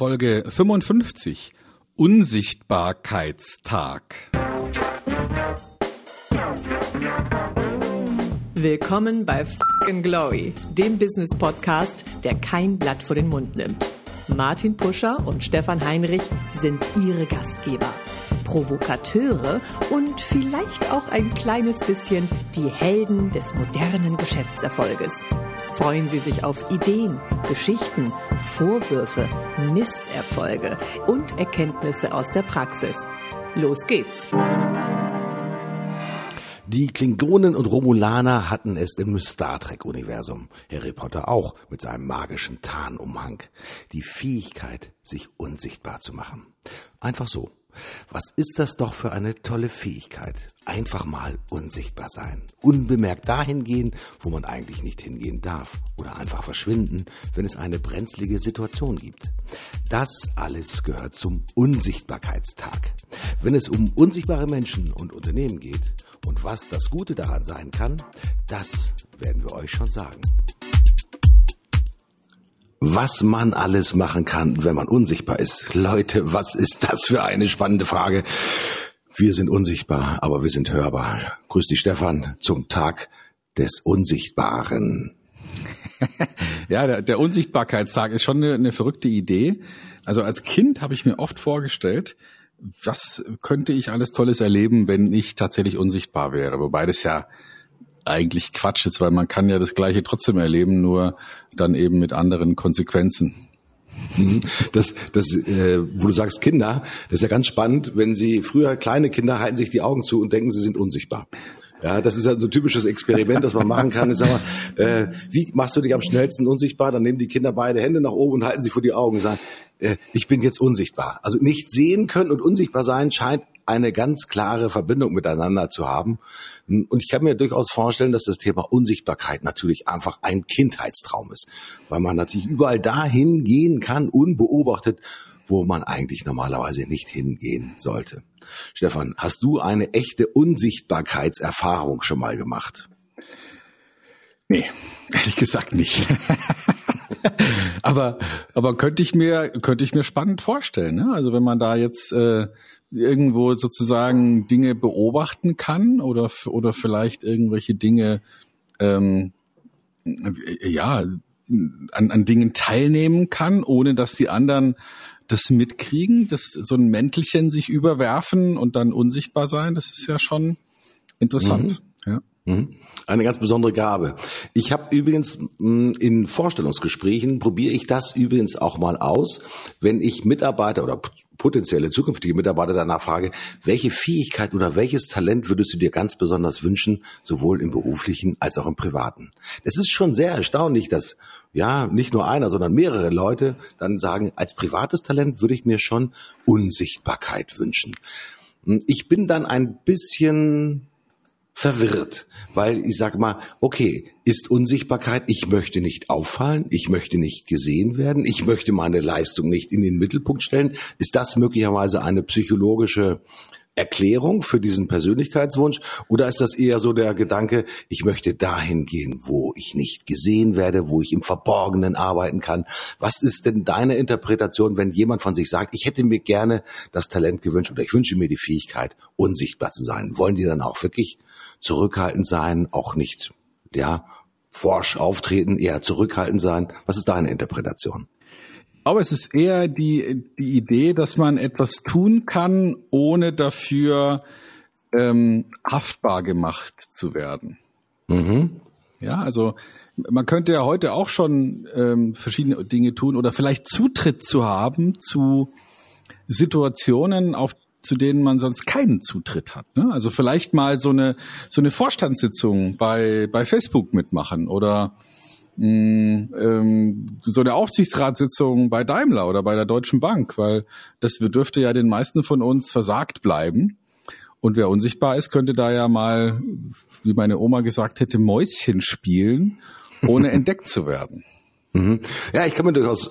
Folge 55 Unsichtbarkeitstag. Willkommen bei Fucking Glory, dem Business Podcast, der kein Blatt vor den Mund nimmt. Martin Puscher und Stefan Heinrich sind ihre Gastgeber. Provokateure und vielleicht auch ein kleines bisschen die Helden des modernen Geschäftserfolges. Freuen Sie sich auf Ideen, Geschichten, Vorwürfe, Misserfolge und Erkenntnisse aus der Praxis. Los geht's! Die Klingonen und Romulaner hatten es im Star Trek-Universum. Harry Potter auch mit seinem magischen Tarnumhang. Die Fähigkeit, sich unsichtbar zu machen. Einfach so. Was ist das doch für eine tolle Fähigkeit? Einfach mal unsichtbar sein. Unbemerkt dahin gehen, wo man eigentlich nicht hingehen darf. Oder einfach verschwinden, wenn es eine brenzlige Situation gibt. Das alles gehört zum Unsichtbarkeitstag. Wenn es um unsichtbare Menschen und Unternehmen geht und was das Gute daran sein kann, das werden wir euch schon sagen. Was man alles machen kann, wenn man unsichtbar ist. Leute, was ist das für eine spannende Frage? Wir sind unsichtbar, aber wir sind hörbar. Grüß dich, Stefan, zum Tag des Unsichtbaren. ja, der, der, Unsichtbarkeitstag ist schon eine, eine verrückte Idee. Also als Kind habe ich mir oft vorgestellt, was könnte ich alles Tolles erleben, wenn ich tatsächlich unsichtbar wäre? Wobei das ja eigentlich Quatsch ist, weil man kann ja das Gleiche trotzdem erleben, nur dann eben mit anderen Konsequenzen. Mhm. Das, das, äh, wo du sagst Kinder, das ist ja ganz spannend, wenn sie früher kleine Kinder halten sich die Augen zu und denken, sie sind unsichtbar. Ja, das ist ja so ein typisches Experiment, das man machen kann. Ich sag mal, äh, wie machst du dich am schnellsten unsichtbar? Dann nehmen die Kinder beide Hände nach oben und halten sie vor die Augen und sagen, äh, ich bin jetzt unsichtbar. Also nicht sehen können und unsichtbar sein scheint eine ganz klare Verbindung miteinander zu haben. Und ich kann mir durchaus vorstellen, dass das Thema Unsichtbarkeit natürlich einfach ein Kindheitstraum ist, weil man natürlich überall dahin gehen kann, unbeobachtet, wo man eigentlich normalerweise nicht hingehen sollte. Stefan, hast du eine echte Unsichtbarkeitserfahrung schon mal gemacht? Nee, ehrlich gesagt nicht. aber aber könnte ich mir könnte ich mir spannend vorstellen. Ne? Also wenn man da jetzt äh, irgendwo sozusagen Dinge beobachten kann oder oder vielleicht irgendwelche Dinge ähm, ja an, an Dingen teilnehmen kann, ohne dass die anderen das mitkriegen, dass so ein Mäntelchen sich überwerfen und dann unsichtbar sein, das ist ja schon interessant. Mhm. Mhm. Eine ganz besondere Gabe. Ich habe übrigens mm, in Vorstellungsgesprächen probiere ich das übrigens auch mal aus, wenn ich Mitarbeiter oder potenzielle zukünftige Mitarbeiter danach frage, welche Fähigkeit oder welches Talent würdest du dir ganz besonders wünschen, sowohl im beruflichen als auch im privaten. Es ist schon sehr erstaunlich, dass ja, nicht nur einer, sondern mehrere Leute dann sagen, als privates Talent würde ich mir schon Unsichtbarkeit wünschen. Ich bin dann ein bisschen verwirrt, weil ich sage mal, okay, ist Unsichtbarkeit, ich möchte nicht auffallen, ich möchte nicht gesehen werden, ich möchte meine Leistung nicht in den Mittelpunkt stellen. Ist das möglicherweise eine psychologische Erklärung für diesen Persönlichkeitswunsch oder ist das eher so der Gedanke, ich möchte dahin gehen, wo ich nicht gesehen werde, wo ich im Verborgenen arbeiten kann? Was ist denn deine Interpretation, wenn jemand von sich sagt, ich hätte mir gerne das Talent gewünscht oder ich wünsche mir die Fähigkeit, unsichtbar zu sein? Wollen die dann auch wirklich zurückhaltend sein, auch nicht, ja, forsch auftreten, eher zurückhaltend sein? Was ist deine Interpretation? Aber es ist eher die, die Idee, dass man etwas tun kann, ohne dafür ähm, haftbar gemacht zu werden. Mhm. Ja, also man könnte ja heute auch schon ähm, verschiedene Dinge tun oder vielleicht Zutritt zu haben zu Situationen, auf zu denen man sonst keinen Zutritt hat. Ne? Also vielleicht mal so eine so eine Vorstandssitzung bei bei Facebook mitmachen oder mh, mm, ähm, so eine Aufsichtsratssitzung bei Daimler oder bei der Deutschen Bank, weil das dürfte ja den meisten von uns versagt bleiben. Und wer unsichtbar ist, könnte da ja mal, wie meine Oma gesagt hätte, Mäuschen spielen, ohne entdeckt zu werden. Mhm. Ja, ich kann mir durchaus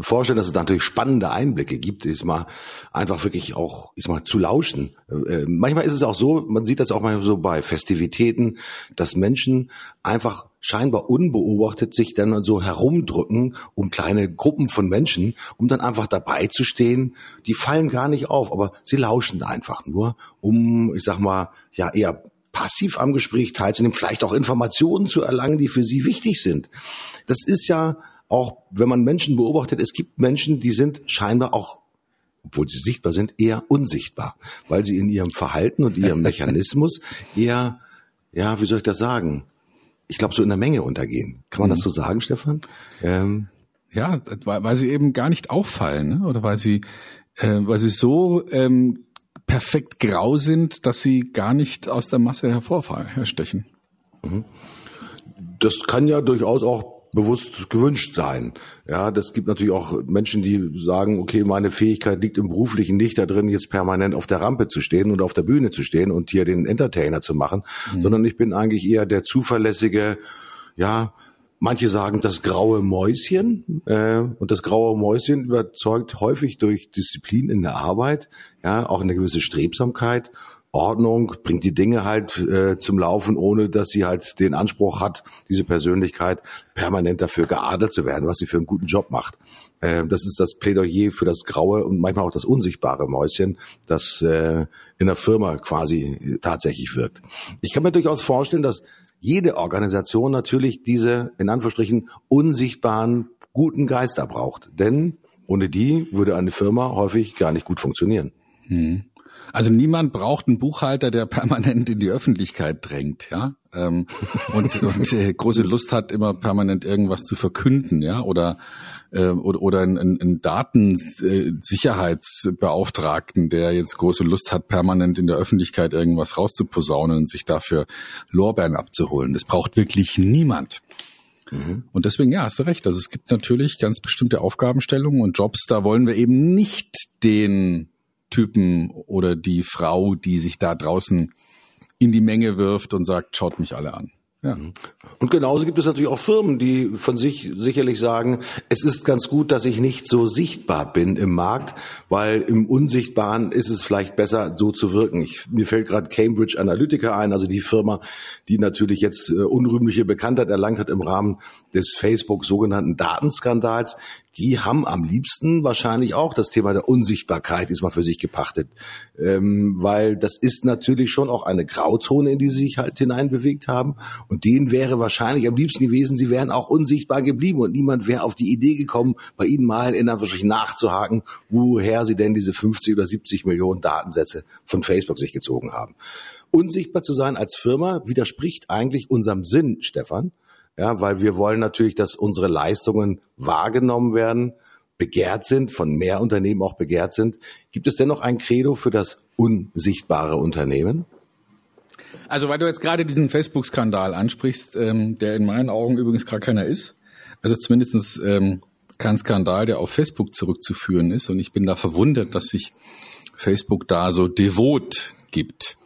vorstellen, dass es natürlich spannende Einblicke gibt, ist mal einfach wirklich auch, ist mal zu lauschen. Äh, manchmal ist es auch so, man sieht das auch manchmal so bei Festivitäten, dass Menschen einfach scheinbar unbeobachtet sich dann so herumdrücken um kleine Gruppen von Menschen, um dann einfach dabei zu stehen. Die fallen gar nicht auf, aber sie lauschen einfach nur, um, ich sag mal, ja eher passiv am Gespräch teilzunehmen, vielleicht auch Informationen zu erlangen, die für sie wichtig sind. Das ist ja auch, wenn man Menschen beobachtet, es gibt Menschen, die sind scheinbar auch obwohl sie sichtbar sind, eher unsichtbar, weil sie in ihrem Verhalten und ihrem Mechanismus eher, ja, wie soll ich das sagen? Ich glaube, so in der Menge untergehen. Kann man mhm. das so sagen, Stefan? Ähm, ja, weil, weil sie eben gar nicht auffallen, ne? oder weil sie, äh, weil sie so ähm, perfekt grau sind, dass sie gar nicht aus der Masse hervorfallen, herstechen. Mhm. Das kann ja durchaus auch bewusst gewünscht sein. Ja, das gibt natürlich auch Menschen, die sagen, okay, meine Fähigkeit liegt im beruflichen nicht da drin, jetzt permanent auf der Rampe zu stehen und auf der Bühne zu stehen und hier den Entertainer zu machen, mhm. sondern ich bin eigentlich eher der zuverlässige, ja, Manche sagen das graue Mäuschen äh, und das graue Mäuschen überzeugt häufig durch Disziplin in der Arbeit, ja, auch eine gewisse Strebsamkeit Ordnung, bringt die Dinge halt äh, zum Laufen, ohne dass sie halt den Anspruch hat, diese Persönlichkeit permanent dafür geadelt zu werden, was sie für einen guten Job macht. Äh, das ist das Plädoyer für das graue und manchmal auch das unsichtbare Mäuschen, das äh, in der Firma quasi tatsächlich wirkt. Ich kann mir durchaus vorstellen, dass jede Organisation natürlich diese, in Anführungsstrichen, unsichtbaren, guten Geister braucht. Denn ohne die würde eine Firma häufig gar nicht gut funktionieren. Hm. Also niemand braucht einen Buchhalter, der permanent in die Öffentlichkeit drängt, ja, ähm, und, und äh, große Lust hat, immer permanent irgendwas zu verkünden, ja, oder äh, oder, oder einen, einen Datensicherheitsbeauftragten, der jetzt große Lust hat, permanent in der Öffentlichkeit irgendwas rauszuposaunen und sich dafür Lorbeeren abzuholen. Das braucht wirklich niemand. Mhm. Und deswegen, ja, hast du recht. Also es gibt natürlich ganz bestimmte Aufgabenstellungen und Jobs, da wollen wir eben nicht den Typen oder die Frau, die sich da draußen in die Menge wirft und sagt, schaut mich alle an. Ja. Mhm. Und genauso gibt es natürlich auch Firmen, die von sich sicherlich sagen, es ist ganz gut, dass ich nicht so sichtbar bin im Markt, weil im Unsichtbaren ist es vielleicht besser, so zu wirken. Ich, mir fällt gerade Cambridge Analytica ein, also die Firma, die natürlich jetzt äh, unrühmliche Bekanntheit erlangt hat im Rahmen des Facebook sogenannten Datenskandals die haben am liebsten wahrscheinlich auch das Thema der Unsichtbarkeit diesmal für sich gepachtet. Ähm, weil das ist natürlich schon auch eine Grauzone, in die sie sich halt hineinbewegt haben. Und denen wäre wahrscheinlich am liebsten gewesen, sie wären auch unsichtbar geblieben und niemand wäre auf die Idee gekommen, bei ihnen mal in Anführungsstrichen nachzuhaken, woher sie denn diese 50 oder 70 Millionen Datensätze von Facebook sich gezogen haben. Unsichtbar zu sein als Firma widerspricht eigentlich unserem Sinn, Stefan. Ja, weil wir wollen natürlich, dass unsere Leistungen wahrgenommen werden, begehrt sind, von mehr Unternehmen auch begehrt sind. Gibt es dennoch ein Credo für das unsichtbare Unternehmen? Also weil du jetzt gerade diesen Facebook-Skandal ansprichst, ähm, der in meinen Augen übrigens gar keiner ist. Also zumindestens ähm, kein Skandal, der auf Facebook zurückzuführen ist. Und ich bin da verwundert, dass sich Facebook da so devot gibt.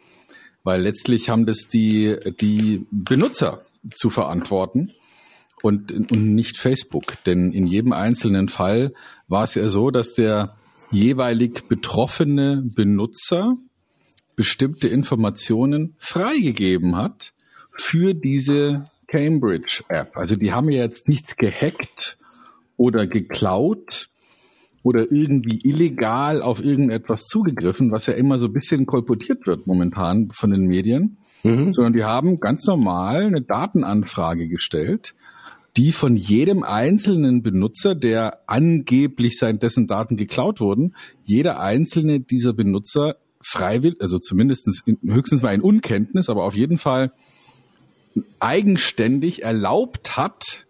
Weil letztlich haben das die, die Benutzer zu verantworten und, und nicht Facebook. Denn in jedem einzelnen Fall war es ja so, dass der jeweilig betroffene Benutzer bestimmte Informationen freigegeben hat für diese Cambridge App. Also die haben ja jetzt nichts gehackt oder geklaut oder irgendwie illegal auf irgendetwas zugegriffen, was ja immer so ein bisschen kolportiert wird momentan von den Medien, mhm. sondern die haben ganz normal eine Datenanfrage gestellt, die von jedem einzelnen Benutzer, der angeblich sein dessen Daten geklaut wurden, jeder einzelne dieser Benutzer freiwillig, also zumindest höchstens mal in Unkenntnis, aber auf jeden Fall eigenständig erlaubt hat,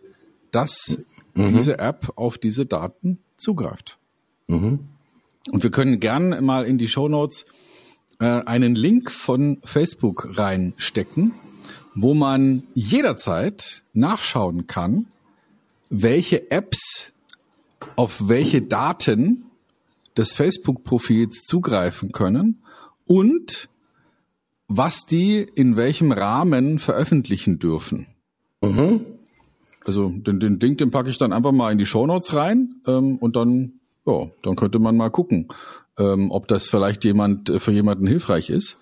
dass mhm. diese App auf diese Daten zugreift. Mhm. Und wir können gern mal in die Show Notes äh, einen Link von Facebook reinstecken, wo man jederzeit nachschauen kann, welche Apps auf welche Daten des Facebook-Profils zugreifen können und was die in welchem Rahmen veröffentlichen dürfen. Mhm. Also den, den Link, den packe ich dann einfach mal in die Show Notes rein ähm, und dann ja, dann könnte man mal gucken, ähm, ob das vielleicht jemand äh, für jemanden hilfreich ist,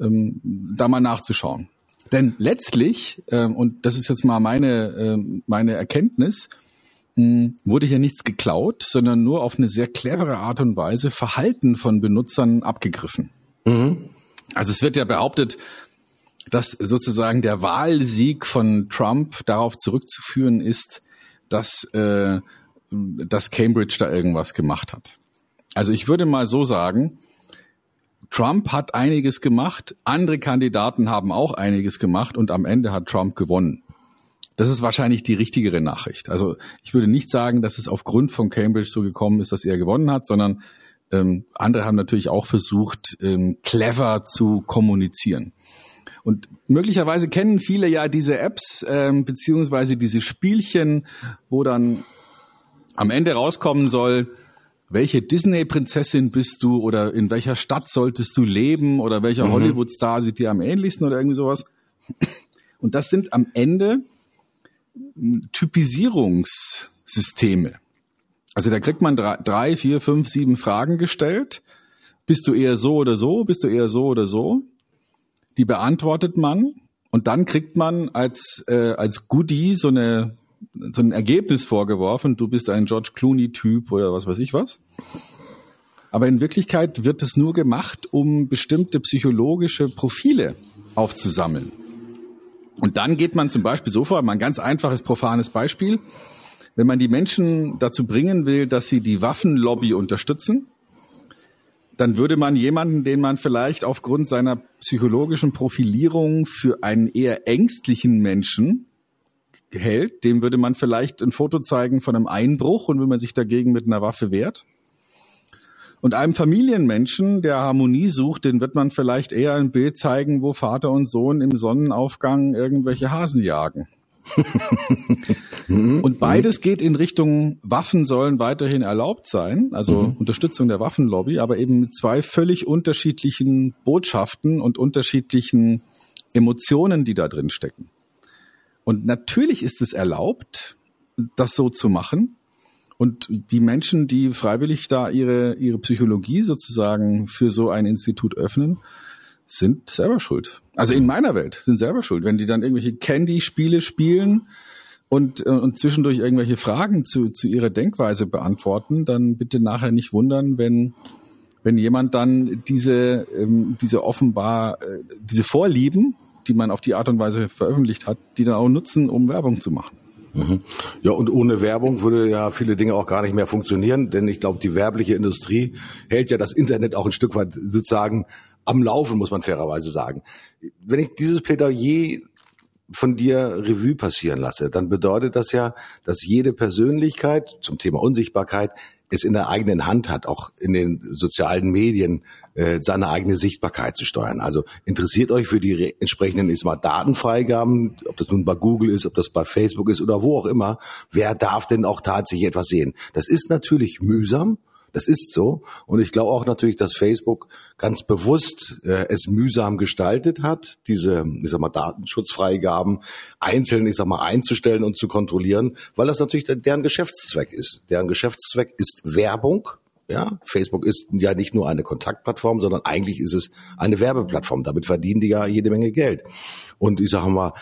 ähm, da mal nachzuschauen. Denn letztlich, ähm, und das ist jetzt mal meine, ähm, meine Erkenntnis, hm, wurde hier nichts geklaut, sondern nur auf eine sehr clevere Art und Weise Verhalten von Benutzern abgegriffen. Mhm. Also es wird ja behauptet, dass sozusagen der Wahlsieg von Trump darauf zurückzuführen ist, dass, äh, dass Cambridge da irgendwas gemacht hat. Also ich würde mal so sagen, Trump hat einiges gemacht, andere Kandidaten haben auch einiges gemacht und am Ende hat Trump gewonnen. Das ist wahrscheinlich die richtigere Nachricht. Also ich würde nicht sagen, dass es aufgrund von Cambridge so gekommen ist, dass er gewonnen hat, sondern ähm, andere haben natürlich auch versucht, ähm, clever zu kommunizieren. Und möglicherweise kennen viele ja diese Apps ähm, beziehungsweise diese Spielchen, wo dann am Ende rauskommen soll, welche Disney-Prinzessin bist du oder in welcher Stadt solltest du leben oder welcher mhm. Hollywood-Star sieht dir am ähnlichsten oder irgendwie sowas. Und das sind am Ende Typisierungssysteme. Also da kriegt man drei, vier, fünf, sieben Fragen gestellt. Bist du eher so oder so? Bist du eher so oder so? Die beantwortet man und dann kriegt man als, äh, als Goodie so eine so ein Ergebnis vorgeworfen, du bist ein George Clooney-Typ oder was weiß ich was. Aber in Wirklichkeit wird es nur gemacht, um bestimmte psychologische Profile aufzusammeln. Und dann geht man zum Beispiel so vor, mal ein ganz einfaches, profanes Beispiel. Wenn man die Menschen dazu bringen will, dass sie die Waffenlobby unterstützen, dann würde man jemanden, den man vielleicht aufgrund seiner psychologischen Profilierung für einen eher ängstlichen Menschen hält, dem würde man vielleicht ein Foto zeigen von einem Einbruch und wenn man sich dagegen mit einer Waffe wehrt. Und einem Familienmenschen, der Harmonie sucht, den wird man vielleicht eher ein Bild zeigen, wo Vater und Sohn im Sonnenaufgang irgendwelche Hasen jagen. und beides geht in Richtung Waffen sollen weiterhin erlaubt sein, also mhm. Unterstützung der Waffenlobby, aber eben mit zwei völlig unterschiedlichen Botschaften und unterschiedlichen Emotionen, die da drin stecken. Und natürlich ist es erlaubt, das so zu machen. Und die Menschen, die freiwillig da ihre, ihre Psychologie sozusagen für so ein Institut öffnen, sind selber schuld. Also in meiner Welt sind selber schuld. Wenn die dann irgendwelche Candy-Spiele spielen und, äh, und zwischendurch irgendwelche Fragen zu, zu ihrer Denkweise beantworten, dann bitte nachher nicht wundern, wenn, wenn jemand dann diese, ähm, diese offenbar, äh, diese Vorlieben, die man auf die Art und Weise veröffentlicht hat, die dann auch nutzen, um Werbung zu machen. Mhm. Ja, und ohne Werbung würde ja viele Dinge auch gar nicht mehr funktionieren, denn ich glaube, die werbliche Industrie hält ja das Internet auch ein Stück weit sozusagen am Laufen, muss man fairerweise sagen. Wenn ich dieses Plädoyer von dir Revue passieren lasse, dann bedeutet das ja, dass jede Persönlichkeit zum Thema Unsichtbarkeit es in der eigenen Hand hat, auch in den sozialen Medien äh, seine eigene Sichtbarkeit zu steuern. Also interessiert euch für die entsprechenden ist mal Datenfreigaben, ob das nun bei Google ist, ob das bei Facebook ist oder wo auch immer. Wer darf denn auch tatsächlich etwas sehen? Das ist natürlich mühsam. Das ist so. Und ich glaube auch natürlich, dass Facebook ganz bewusst äh, es mühsam gestaltet hat, diese, ich sag mal, Datenschutzfreigaben einzeln, ich sag mal, einzustellen und zu kontrollieren, weil das natürlich deren Geschäftszweck ist. Deren Geschäftszweck ist Werbung. Ja, Facebook ist ja nicht nur eine Kontaktplattform, sondern eigentlich ist es eine Werbeplattform. Damit verdienen die ja jede Menge Geld. Und ich sage mal,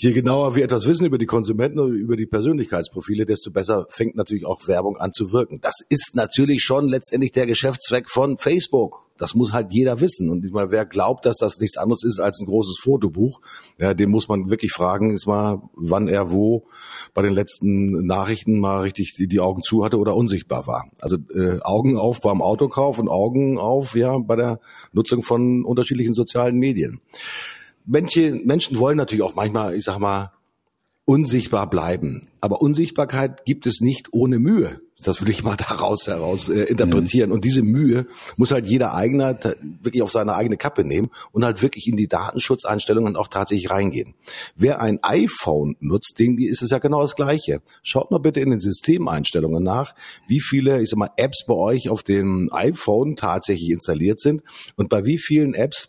je genauer wir etwas wissen über die Konsumenten und über die Persönlichkeitsprofile, desto besser fängt natürlich auch Werbung an zu wirken. Das ist natürlich schon letztendlich der Geschäftszweck von Facebook. Das muss halt jeder wissen. Und ich meine, wer glaubt, dass das nichts anderes ist als ein großes Fotobuch, ja, dem muss man wirklich fragen, ist mal, wann er wo bei den letzten Nachrichten mal richtig die, die Augen zu hatte oder unsichtbar war. Also äh, Augen auf beim Autokauf und Augen auf ja bei der Nutzung von unterschiedlichen sozialen Medien. Manche Menschen wollen natürlich auch manchmal, ich sag mal, unsichtbar bleiben. Aber Unsichtbarkeit gibt es nicht ohne Mühe. Das will ich mal daraus heraus äh, interpretieren. Mhm. Und diese Mühe muss halt jeder Eigner wirklich auf seine eigene Kappe nehmen und halt wirklich in die Datenschutzeinstellungen auch tatsächlich reingehen. Wer ein iPhone nutzt, dem ist es ja genau das Gleiche. Schaut mal bitte in den Systemeinstellungen nach, wie viele, ich sag mal, Apps bei euch auf dem iPhone tatsächlich installiert sind und bei wie vielen Apps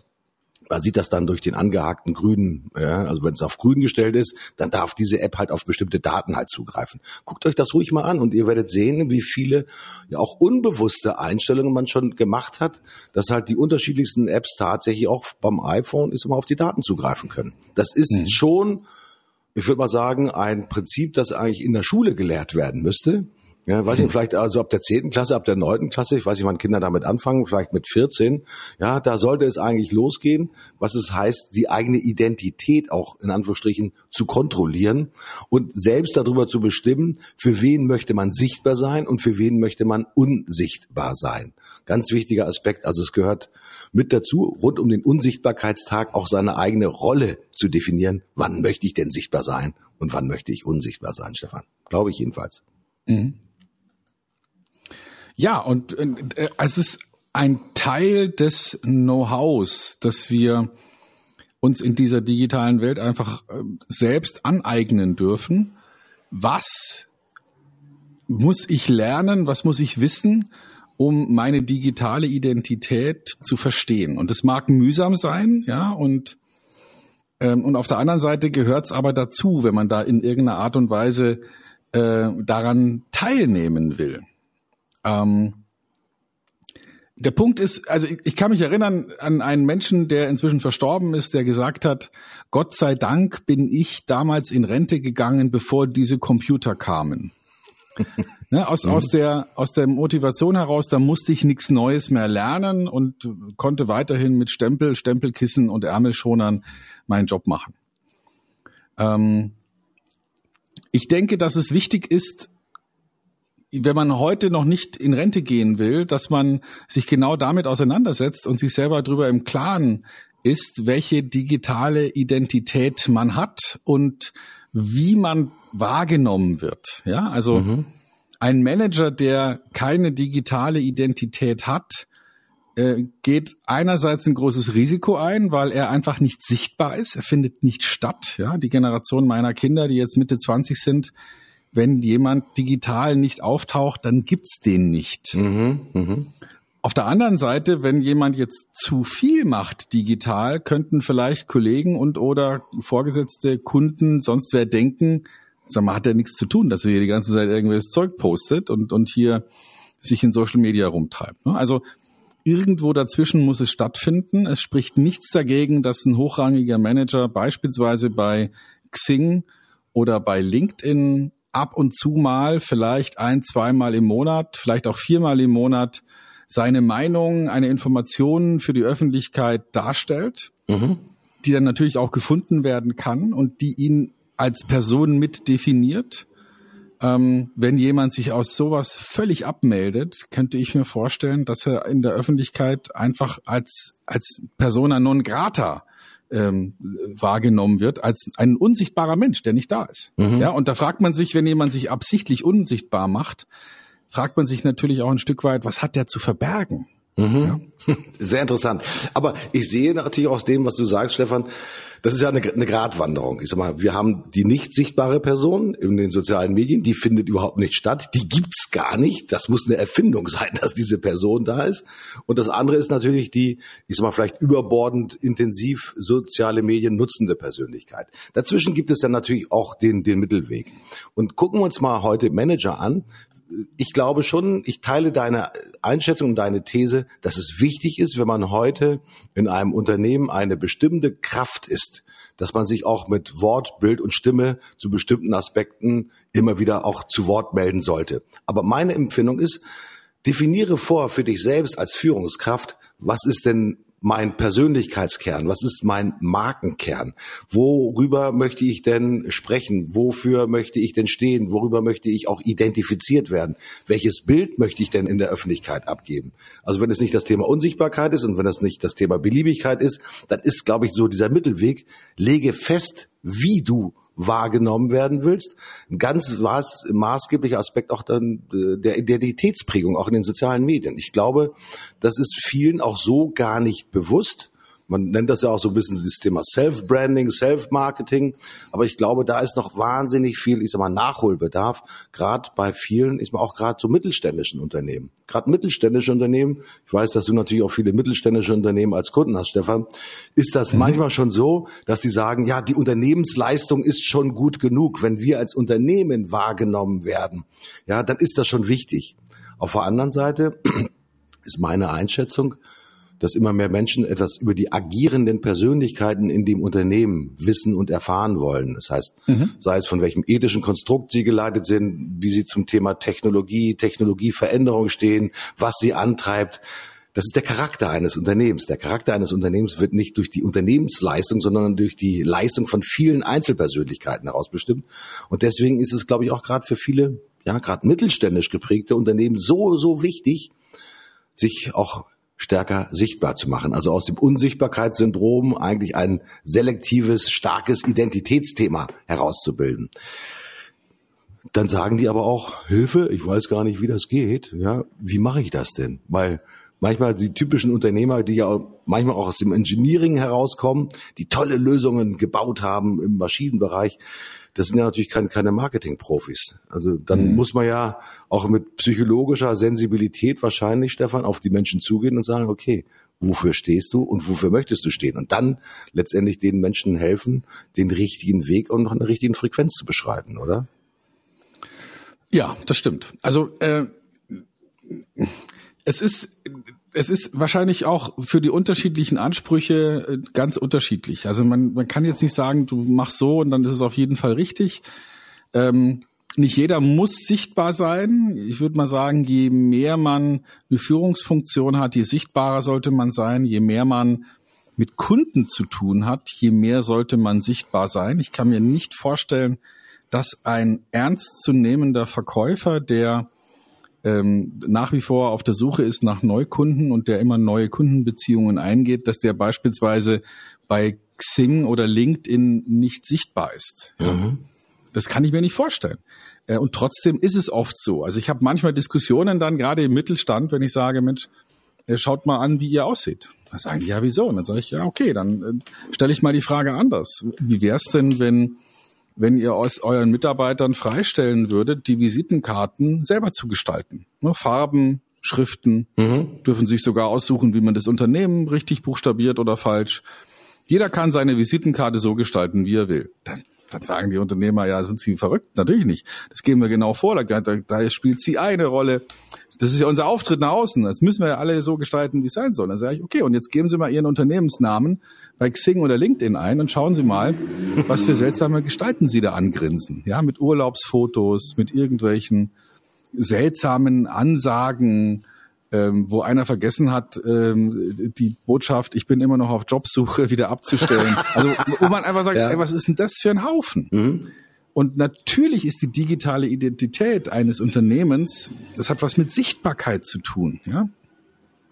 man sieht das dann durch den angehakten grünen, ja, also wenn es auf grün gestellt ist, dann darf diese App halt auf bestimmte Daten halt zugreifen. Guckt euch das ruhig mal an und ihr werdet sehen, wie viele ja auch unbewusste Einstellungen man schon gemacht hat, dass halt die unterschiedlichsten Apps tatsächlich auch beim iPhone ist immer auf die Daten zugreifen können. Das ist mhm. schon, ich würde mal sagen, ein Prinzip, das eigentlich in der Schule gelehrt werden müsste. Ja, weiß ich vielleicht also ab der zehnten Klasse, ab der neunten Klasse, ich weiß nicht, wann Kinder damit anfangen, vielleicht mit 14. Ja, da sollte es eigentlich losgehen, was es heißt, die eigene Identität auch in Anführungsstrichen zu kontrollieren und selbst darüber zu bestimmen, für wen möchte man sichtbar sein und für wen möchte man unsichtbar sein. Ganz wichtiger Aspekt, also es gehört mit dazu, rund um den Unsichtbarkeitstag auch seine eigene Rolle zu definieren. Wann möchte ich denn sichtbar sein und wann möchte ich unsichtbar sein, Stefan? Glaube ich jedenfalls. Mhm. Ja, und äh, es ist ein Teil des Know-hows, dass wir uns in dieser digitalen Welt einfach äh, selbst aneignen dürfen. Was muss ich lernen? Was muss ich wissen, um meine digitale Identität zu verstehen? Und das mag mühsam sein, ja, und ähm, und auf der anderen Seite gehört es aber dazu, wenn man da in irgendeiner Art und Weise äh, daran teilnehmen will. Ähm, der Punkt ist, also ich, ich, kann mich erinnern an einen Menschen, der inzwischen verstorben ist, der gesagt hat, Gott sei Dank bin ich damals in Rente gegangen, bevor diese Computer kamen. ne, aus, mhm. aus, der, aus der Motivation heraus, da musste ich nichts Neues mehr lernen und konnte weiterhin mit Stempel, Stempelkissen und Ärmelschonern meinen Job machen. Ähm, ich denke, dass es wichtig ist, wenn man heute noch nicht in Rente gehen will, dass man sich genau damit auseinandersetzt und sich selber darüber im Klaren ist, welche digitale Identität man hat und wie man wahrgenommen wird. Ja, also mhm. ein Manager, der keine digitale Identität hat, äh, geht einerseits ein großes Risiko ein, weil er einfach nicht sichtbar ist. Er findet nicht statt. Ja, die Generation meiner Kinder, die jetzt Mitte 20 sind, wenn jemand digital nicht auftaucht, dann gibt's den nicht. Mhm, mh. Auf der anderen Seite, wenn jemand jetzt zu viel macht digital, könnten vielleicht Kollegen und oder Vorgesetzte, Kunden, sonst wer denken, sag mal, hat er nichts zu tun, dass er hier die ganze Zeit irgendwelches Zeug postet und, und hier sich in Social Media rumtreibt. Ne? Also irgendwo dazwischen muss es stattfinden. Es spricht nichts dagegen, dass ein hochrangiger Manager beispielsweise bei Xing oder bei LinkedIn ab und zu mal, vielleicht ein, zweimal im Monat, vielleicht auch viermal im Monat seine Meinung, eine Information für die Öffentlichkeit darstellt, mhm. die dann natürlich auch gefunden werden kann und die ihn als Person mit definiert. Ähm, wenn jemand sich aus sowas völlig abmeldet, könnte ich mir vorstellen, dass er in der Öffentlichkeit einfach als, als Persona non grata ähm, wahrgenommen wird als ein unsichtbarer Mensch, der nicht da ist. Mhm. Ja, und da fragt man sich, wenn jemand sich absichtlich unsichtbar macht, fragt man sich natürlich auch ein Stück weit, was hat der zu verbergen? Mhm. Ja? Sehr interessant. Aber ich sehe natürlich aus dem, was du sagst, Stefan, das ist ja eine, eine Gratwanderung. Ich sag mal, wir haben die nicht sichtbare Person in den sozialen Medien, die findet überhaupt nicht statt, die gibt's gar nicht. Das muss eine Erfindung sein, dass diese Person da ist. Und das andere ist natürlich die, ich sag mal, vielleicht überbordend intensiv soziale Medien nutzende Persönlichkeit. Dazwischen gibt es dann natürlich auch den, den Mittelweg. Und gucken wir uns mal heute Manager an, ich glaube schon, ich teile deine Einschätzung und deine These, dass es wichtig ist, wenn man heute in einem Unternehmen eine bestimmte Kraft ist, dass man sich auch mit Wort, Bild und Stimme zu bestimmten Aspekten immer wieder auch zu Wort melden sollte. Aber meine Empfindung ist, definiere vor für dich selbst als Führungskraft, was ist denn mein Persönlichkeitskern? Was ist mein Markenkern? Worüber möchte ich denn sprechen? Wofür möchte ich denn stehen? Worüber möchte ich auch identifiziert werden? Welches Bild möchte ich denn in der Öffentlichkeit abgeben? Also wenn es nicht das Thema Unsichtbarkeit ist und wenn es nicht das Thema Beliebigkeit ist, dann ist, glaube ich, so dieser Mittelweg, lege fest, wie du wahrgenommen werden willst. Ein ganz maßgeblicher Aspekt auch dann äh, der Identitätsprägung, auch in den sozialen Medien. Ich glaube, das ist vielen auch so gar nicht bewusst. Man nennt das ja auch so ein bisschen das Thema Self-Branding, Self-Marketing. Aber ich glaube, da ist noch wahnsinnig viel, ich sag mal, Nachholbedarf. Gerade bei vielen, ist man auch gerade so mittelständischen Unternehmen. Gerade mittelständische Unternehmen, ich weiß, dass du natürlich auch viele mittelständische Unternehmen als Kunden hast, Stefan, ist das mhm. manchmal schon so, dass die sagen, ja, die Unternehmensleistung ist schon gut genug. Wenn wir als Unternehmen wahrgenommen werden, ja, dann ist das schon wichtig. Auf der anderen Seite ist meine Einschätzung, dass immer mehr Menschen etwas über die agierenden Persönlichkeiten in dem Unternehmen wissen und erfahren wollen. Das heißt, mhm. sei es von welchem ethischen Konstrukt sie geleitet sind, wie sie zum Thema Technologie, Technologieveränderung stehen, was sie antreibt. Das ist der Charakter eines Unternehmens. Der Charakter eines Unternehmens wird nicht durch die Unternehmensleistung, sondern durch die Leistung von vielen Einzelpersönlichkeiten heraus bestimmt. Und deswegen ist es, glaube ich, auch gerade für viele, ja, gerade mittelständisch geprägte Unternehmen so, so wichtig, sich auch stärker sichtbar zu machen. Also aus dem Unsichtbarkeitssyndrom eigentlich ein selektives, starkes Identitätsthema herauszubilden. Dann sagen die aber auch, Hilfe, ich weiß gar nicht, wie das geht. Ja, wie mache ich das denn? Weil manchmal die typischen Unternehmer, die ja manchmal auch aus dem Engineering herauskommen, die tolle Lösungen gebaut haben im Maschinenbereich, das sind ja natürlich keine, keine Marketing-Profis. Also dann mhm. muss man ja auch mit psychologischer Sensibilität wahrscheinlich, Stefan, auf die Menschen zugehen und sagen, okay, wofür stehst du und wofür möchtest du stehen? Und dann letztendlich den Menschen helfen, den richtigen Weg und noch eine richtige Frequenz zu beschreiten, oder? Ja, das stimmt. Also äh, es ist es ist wahrscheinlich auch für die unterschiedlichen Ansprüche äh, ganz unterschiedlich. Also man, man kann jetzt nicht sagen, du machst so und dann ist es auf jeden Fall richtig. Ähm, nicht jeder muss sichtbar sein. Ich würde mal sagen, je mehr man eine Führungsfunktion hat, je sichtbarer sollte man sein. Je mehr man mit Kunden zu tun hat, je mehr sollte man sichtbar sein. Ich kann mir nicht vorstellen, dass ein ernstzunehmender Verkäufer, der ähm, nach wie vor auf der Suche ist nach Neukunden und der immer neue Kundenbeziehungen eingeht, dass der beispielsweise bei Xing oder LinkedIn nicht sichtbar ist. Mhm. Das kann ich mir nicht vorstellen. Äh, und trotzdem ist es oft so. Also ich habe manchmal Diskussionen dann gerade im Mittelstand, wenn ich sage, Mensch, äh, schaut mal an, wie ihr aussieht. Dann sagen die, ja, wieso? Und dann sage ich, ja, okay, dann äh, stelle ich mal die Frage anders. Wie wäre es denn, wenn wenn ihr aus euren Mitarbeitern freistellen würdet, die Visitenkarten selber zu gestalten. Ne, Farben, Schriften, mhm. dürfen sich sogar aussuchen, wie man das Unternehmen richtig buchstabiert oder falsch. Jeder kann seine Visitenkarte so gestalten, wie er will. Dann, dann sagen die Unternehmer, ja, sind sie verrückt? Natürlich nicht. Das geben wir genau vor. Da, da, da spielt sie eine Rolle. Das ist ja unser Auftritt nach außen. Das müssen wir ja alle so gestalten, wie es sein soll. Dann sage ich, okay, und jetzt geben Sie mal Ihren Unternehmensnamen bei Xing oder LinkedIn ein und schauen Sie mal, was für seltsame Gestalten Sie da angrinsen. Ja, mit Urlaubsfotos, mit irgendwelchen seltsamen Ansagen, ähm, wo einer vergessen hat, ähm, die Botschaft, ich bin immer noch auf Jobsuche, wieder abzustellen. Also wo man einfach sagt, ja. ey, was ist denn das für ein Haufen? Mhm. Und natürlich ist die digitale Identität eines Unternehmens, das hat was mit Sichtbarkeit zu tun, ja.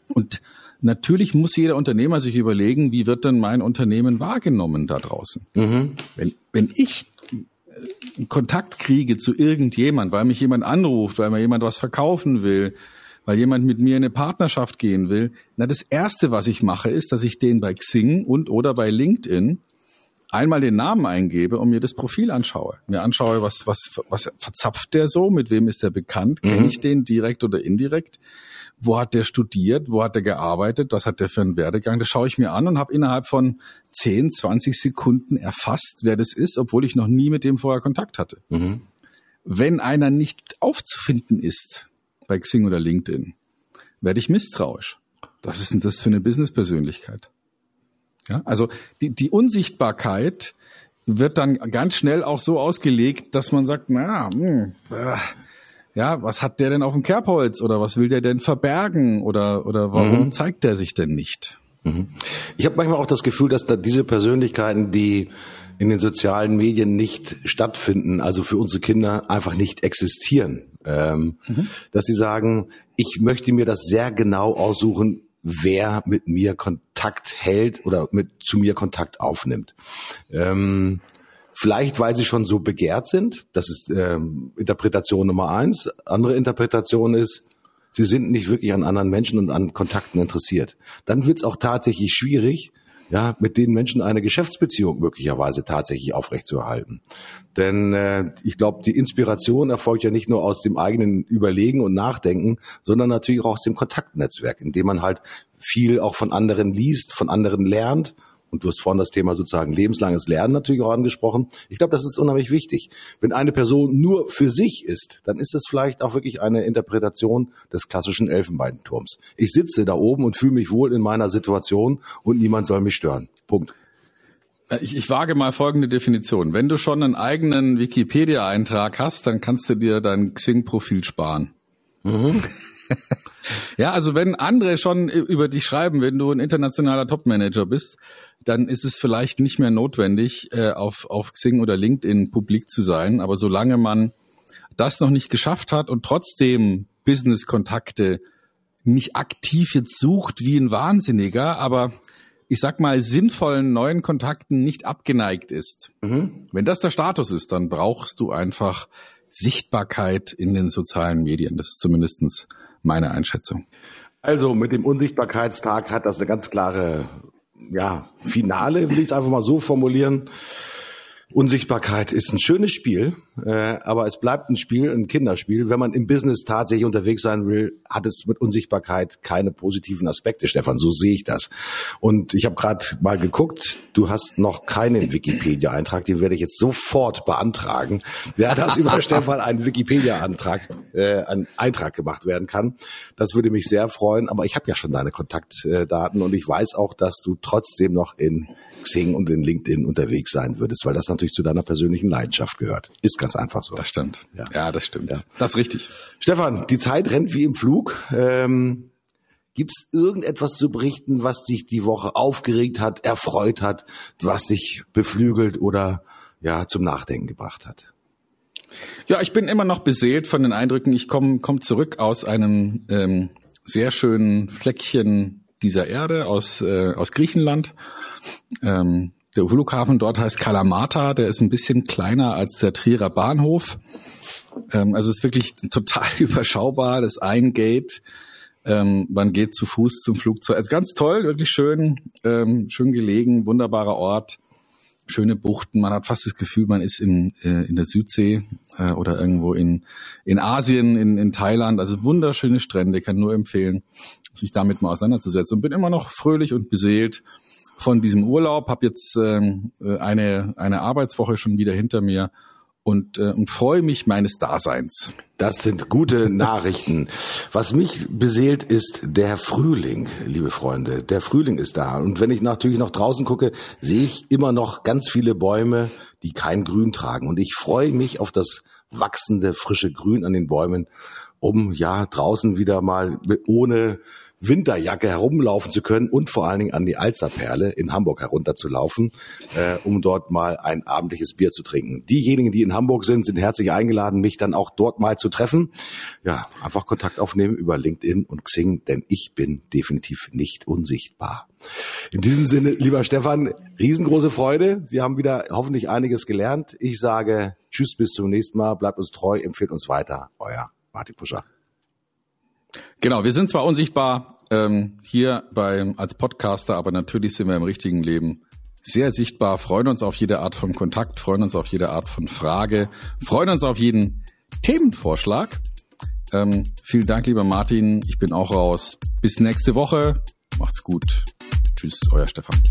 Und Natürlich muss jeder Unternehmer sich überlegen, wie wird denn mein Unternehmen wahrgenommen da draußen? Mhm. Wenn, wenn ich äh, Kontakt kriege zu irgendjemand, weil mich jemand anruft, weil mir jemand was verkaufen will, weil jemand mit mir in eine Partnerschaft gehen will, na das erste, was ich mache, ist, dass ich den bei Xing und oder bei LinkedIn einmal den Namen eingebe und mir das Profil anschaue. Mir anschaue, was was was verzapft der so, mit wem ist der bekannt, kenne mhm. ich den direkt oder indirekt? wo hat der studiert, wo hat er gearbeitet, was hat der für einen Werdegang. Das schaue ich mir an und habe innerhalb von 10, 20 Sekunden erfasst, wer das ist, obwohl ich noch nie mit dem vorher Kontakt hatte. Mhm. Wenn einer nicht aufzufinden ist bei Xing oder LinkedIn, werde ich misstrauisch. Was ist denn das für eine Business-Persönlichkeit? Ja, also die, die Unsichtbarkeit wird dann ganz schnell auch so ausgelegt, dass man sagt, na, mh, hm, äh, ja, was hat der denn auf dem Kerbholz oder was will der denn verbergen oder, oder warum mhm. zeigt der sich denn nicht? Mhm. Ich habe manchmal auch das Gefühl, dass da diese Persönlichkeiten, die in den sozialen Medien nicht stattfinden, also für unsere Kinder einfach nicht existieren. Ähm, mhm. Dass sie sagen, ich möchte mir das sehr genau aussuchen, wer mit mir Kontakt hält oder mit zu mir Kontakt aufnimmt. Ähm, Vielleicht, weil sie schon so begehrt sind. Das ist ähm, Interpretation Nummer eins. Andere Interpretation ist, sie sind nicht wirklich an anderen Menschen und an Kontakten interessiert. Dann wird es auch tatsächlich schwierig, ja, mit den Menschen eine Geschäftsbeziehung möglicherweise tatsächlich aufrechtzuerhalten. Denn äh, ich glaube, die Inspiration erfolgt ja nicht nur aus dem eigenen Überlegen und Nachdenken, sondern natürlich auch aus dem Kontaktnetzwerk, in dem man halt viel auch von anderen liest, von anderen lernt und du hast vorhin das Thema sozusagen lebenslanges Lernen natürlich auch angesprochen. Ich glaube, das ist unheimlich wichtig. Wenn eine Person nur für sich ist, dann ist es vielleicht auch wirklich eine Interpretation des klassischen Elfenbeinturms. Ich sitze da oben und fühle mich wohl in meiner Situation und niemand soll mich stören. Punkt. Ich, ich wage mal folgende Definition. Wenn du schon einen eigenen Wikipedia-Eintrag hast, dann kannst du dir dein Xing-Profil sparen. Mhm. ja, also wenn andere schon über dich schreiben, wenn du ein internationaler Topmanager bist, dann ist es vielleicht nicht mehr notwendig, äh, auf, auf Xing oder LinkedIn publik zu sein. Aber solange man das noch nicht geschafft hat und trotzdem Business-Kontakte nicht aktiv jetzt sucht wie ein Wahnsinniger, aber ich sag mal, sinnvollen neuen Kontakten nicht abgeneigt ist. Mhm. Wenn das der Status ist, dann brauchst du einfach Sichtbarkeit in den sozialen Medien. Das ist zumindestens meine Einschätzung. Also mit dem Unsichtbarkeitstag hat das eine ganz klare ja, Finale, will ich es einfach mal so formulieren. Unsichtbarkeit ist ein schönes Spiel, äh, aber es bleibt ein Spiel, ein Kinderspiel. Wenn man im Business tatsächlich unterwegs sein will, hat es mit Unsichtbarkeit keine positiven Aspekte, Stefan. So sehe ich das. Und ich habe gerade mal geguckt, du hast noch keinen Wikipedia-Eintrag, den werde ich jetzt sofort beantragen. Ja, dass über Stefan ein Wikipedia-Antrag, äh, ein Eintrag gemacht werden kann. Das würde mich sehr freuen. Aber ich habe ja schon deine Kontaktdaten und ich weiß auch, dass du trotzdem noch in Xing und in LinkedIn unterwegs sein würdest, weil das natürlich zu deiner persönlichen Leidenschaft gehört. Ist ganz einfach so. Das stimmt. Ja, ja das stimmt. Ja. Das ist richtig. Stefan, die Zeit rennt wie im Flug. Ähm, Gibt es irgendetwas zu berichten, was dich die Woche aufgeregt hat, erfreut hat, was dich beflügelt oder ja zum Nachdenken gebracht hat? Ja, ich bin immer noch beseelt von den Eindrücken. Ich komme komm zurück aus einem ähm, sehr schönen Fleckchen dieser Erde aus, äh, aus Griechenland ähm, der Flughafen dort heißt Kalamata, der ist ein bisschen kleiner als der Trierer Bahnhof. Ähm, also ist wirklich total überschaubar, das ein Gate. Ähm, man geht zu Fuß zum Flugzeug. Also ganz toll, wirklich schön, ähm, schön gelegen, wunderbarer Ort, schöne Buchten. Man hat fast das Gefühl, man ist in, äh, in der Südsee äh, oder irgendwo in, in Asien, in, in Thailand. Also wunderschöne Strände, kann nur empfehlen, sich damit mal auseinanderzusetzen. Und bin immer noch fröhlich und beseelt von diesem Urlaub, habe jetzt ähm, äh, eine, eine Arbeitswoche schon wieder hinter mir und, äh, und freue mich meines Daseins. Das sind gute Nachrichten. Was mich beseelt, ist der Frühling, liebe Freunde. Der Frühling ist da. Und wenn ich natürlich noch draußen gucke, sehe ich immer noch ganz viele Bäume, die kein Grün tragen. Und ich freue mich auf das wachsende, frische Grün an den Bäumen, um ja draußen wieder mal ohne Winterjacke herumlaufen zu können und vor allen Dingen an die Alsterperle in Hamburg herunterzulaufen, äh, um dort mal ein abendliches Bier zu trinken. Diejenigen, die in Hamburg sind, sind herzlich eingeladen, mich dann auch dort mal zu treffen. Ja, einfach Kontakt aufnehmen über LinkedIn und Xing, denn ich bin definitiv nicht unsichtbar. In diesem Sinne, lieber Stefan, riesengroße Freude. Wir haben wieder hoffentlich einiges gelernt. Ich sage Tschüss, bis zum nächsten Mal. Bleibt uns treu, empfehlt uns weiter. Euer Martin Puscher. Genau, wir sind zwar unsichtbar ähm, hier beim als Podcaster, aber natürlich sind wir im richtigen Leben sehr sichtbar, freuen uns auf jede Art von Kontakt, freuen uns auf jede Art von Frage, freuen uns auf jeden Themenvorschlag. Ähm, vielen Dank, lieber Martin. Ich bin auch raus. Bis nächste Woche. Macht's gut. Tschüss, euer Stefan.